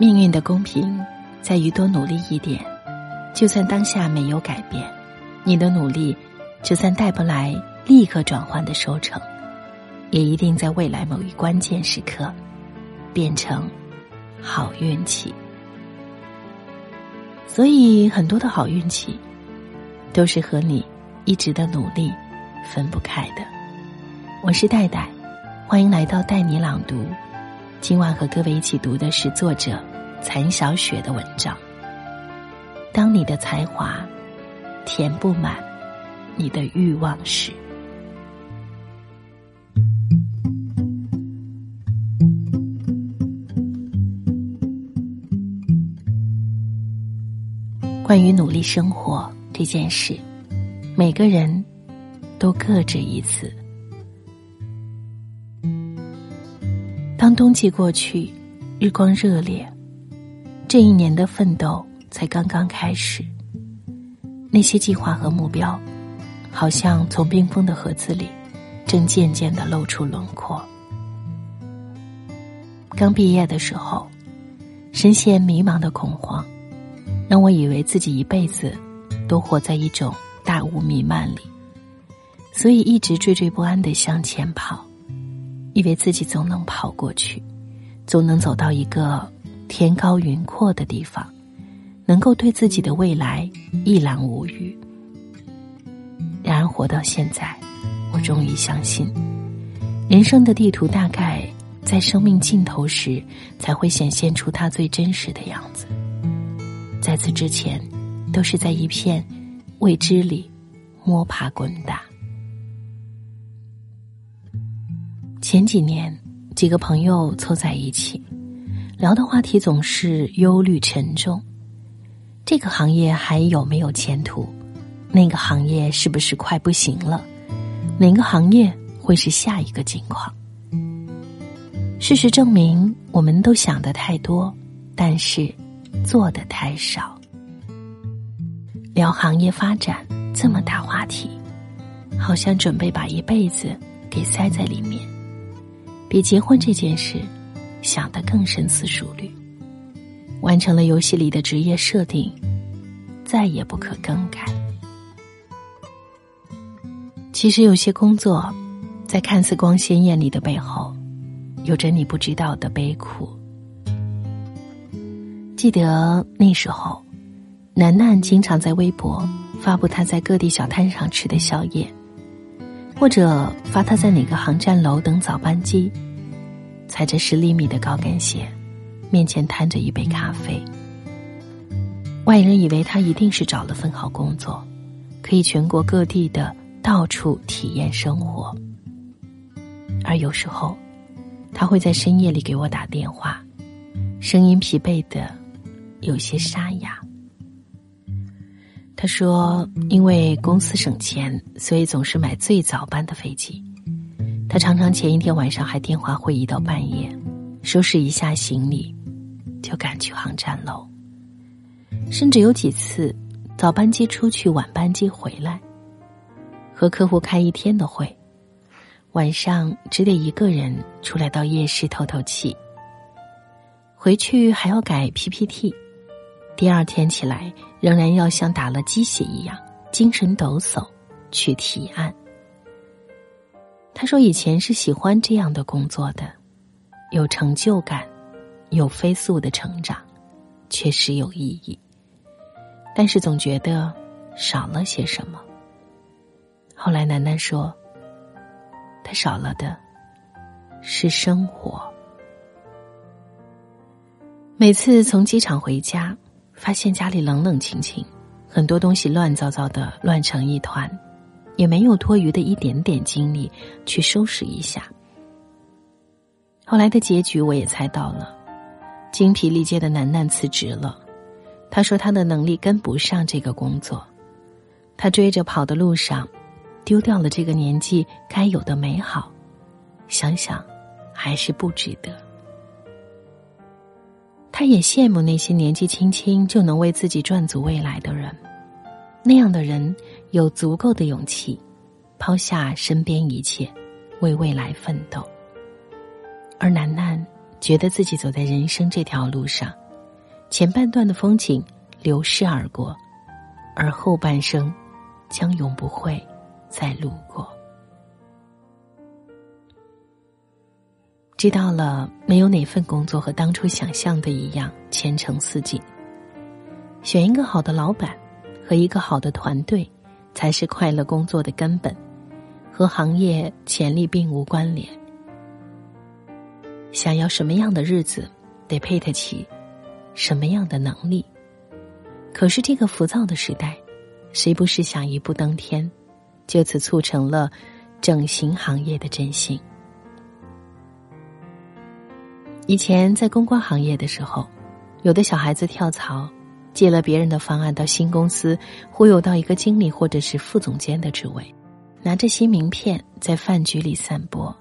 命运的公平在于多努力一点，就算当下没有改变，你的努力就算带不来立刻转换的收成，也一定在未来某一关键时刻变成好运气。所以，很多的好运气都是和你一直的努力分不开的。我是戴戴，欢迎来到带你朗读。今晚和各位一起读的是作者残小雪的文章。当你的才华填不满你的欲望时，关于努力生活这件事，每个人都各执一词。当冬季过去，日光热烈，这一年的奋斗才刚刚开始。那些计划和目标，好像从冰封的盒子里，正渐渐的露出轮廓。刚毕业的时候，深陷迷茫的恐慌。让我以为自己一辈子都活在一种大雾弥漫里，所以一直惴惴不安的向前跑，以为自己总能跑过去，总能走到一个天高云阔的地方，能够对自己的未来一览无余。然而活到现在，我终于相信，人生的地图大概在生命尽头时才会显现出它最真实的样子。在此之前，都是在一片未知里摸爬滚打。前几年，几个朋友凑在一起，聊的话题总是忧虑沉重。这个行业还有没有前途？那个行业是不是快不行了？哪个行业会是下一个境况？事实证明，我们都想的太多，但是。做的太少，聊行业发展这么大话题，好像准备把一辈子给塞在里面，比结婚这件事想得更深思熟虑。完成了游戏里的职业设定，再也不可更改。其实有些工作，在看似光鲜艳丽的背后，有着你不知道的悲苦。记得那时候，楠楠经常在微博发布他在各地小摊上吃的宵夜，或者发他在哪个航站楼等早班机，踩着十厘米的高跟鞋，面前摊着一杯咖啡。外人以为他一定是找了份好工作，可以全国各地的到处体验生活。而有时候，他会在深夜里给我打电话，声音疲惫的。有些沙哑。他说：“因为公司省钱，所以总是买最早班的飞机。他常常前一天晚上还电话会议到半夜，收拾一下行李，就赶去航站楼。甚至有几次，早班机出去，晚班机回来，和客户开一天的会，晚上只得一个人出来到夜市透透气。回去还要改 PPT。”第二天起来，仍然要像打了鸡血一样精神抖擞去提案。他说：“以前是喜欢这样的工作的，有成就感，有飞速的成长，确实有意义。但是总觉得少了些什么。”后来楠楠说：“他少了的是生活。每次从机场回家。”发现家里冷冷清清，很多东西乱糟糟的，乱成一团，也没有多余的一点点精力去收拾一下。后来的结局我也猜到了，精疲力竭的楠楠辞职了。他说他的能力跟不上这个工作，他追着跑的路上，丢掉了这个年纪该有的美好，想想，还是不值得。他也羡慕那些年纪轻轻就能为自己赚足未来的人，那样的人有足够的勇气，抛下身边一切，为未来奋斗。而楠楠觉得自己走在人生这条路上前半段的风景流逝而过，而后半生将永不会再路过。知道了，没有哪份工作和当初想象的一样前程似锦。选一个好的老板和一个好的团队，才是快乐工作的根本，和行业潜力并无关联。想要什么样的日子，得配得起什么样的能力。可是这个浮躁的时代，谁不是想一步登天？就此促成了整形行业的振兴。以前在公关行业的时候，有的小孩子跳槽，借了别人的方案到新公司，忽悠到一个经理或者是副总监的职位，拿着新名片在饭局里散播，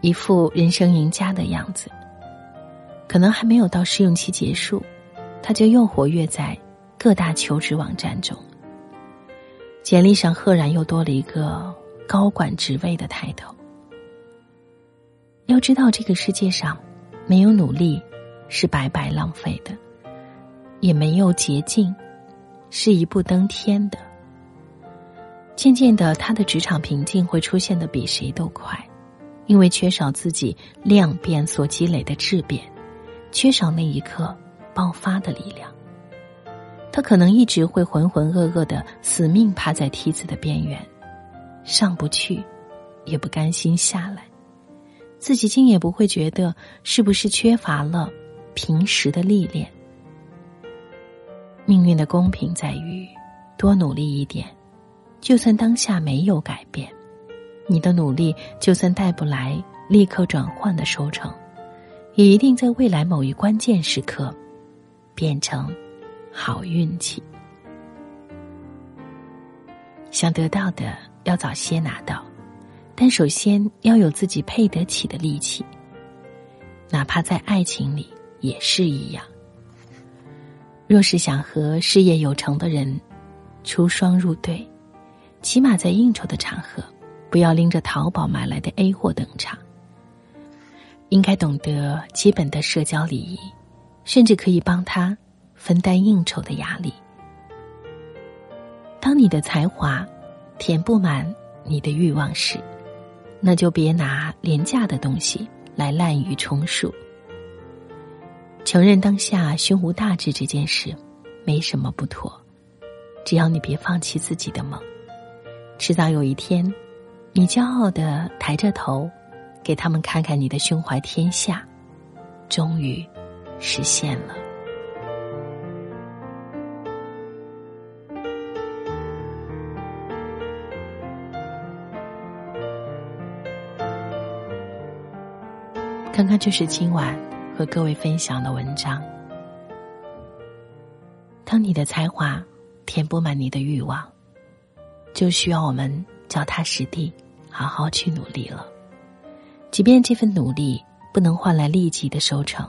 一副人生赢家的样子。可能还没有到试用期结束，他就又活跃在各大求职网站中，简历上赫然又多了一个高管职位的抬头。要知道，这个世界上。没有努力，是白白浪费的；也没有捷径，是一步登天的。渐渐的，他的职场瓶颈会出现的比谁都快，因为缺少自己量变所积累的质变，缺少那一刻爆发的力量。他可能一直会浑浑噩噩的死命趴在梯子的边缘，上不去，也不甘心下来。自己竟也不会觉得是不是缺乏了平时的历练。命运的公平在于，多努力一点，就算当下没有改变，你的努力就算带不来立刻转换的收成，也一定在未来某一关键时刻，变成好运气。想得到的，要早些拿到。但首先要有自己配得起的力气，哪怕在爱情里也是一样。若是想和事业有成的人出双入对，起码在应酬的场合，不要拎着淘宝买来的 A 货登场。应该懂得基本的社交礼仪，甚至可以帮他分担应酬的压力。当你的才华填不满你的欲望时，那就别拿廉价的东西来滥竽充数。承认当下胸无大志这件事，没什么不妥，只要你别放弃自己的梦，迟早有一天，你骄傲的抬着头，给他们看看你的胸怀天下，终于实现了。看看就是今晚和各位分享的文章。当你的才华填不满你的欲望，就需要我们脚踏实地，好好去努力了。即便这份努力不能换来立即的收成，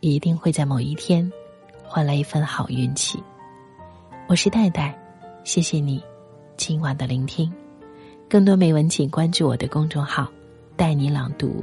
也一定会在某一天换来一份好运气。我是戴戴，谢谢你今晚的聆听。更多美文，请关注我的公众号“带你朗读”。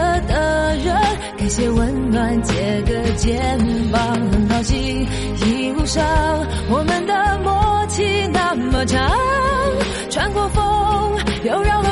些温暖，借个肩膀，很高兴一路上我们的默契那么长，穿过风又绕了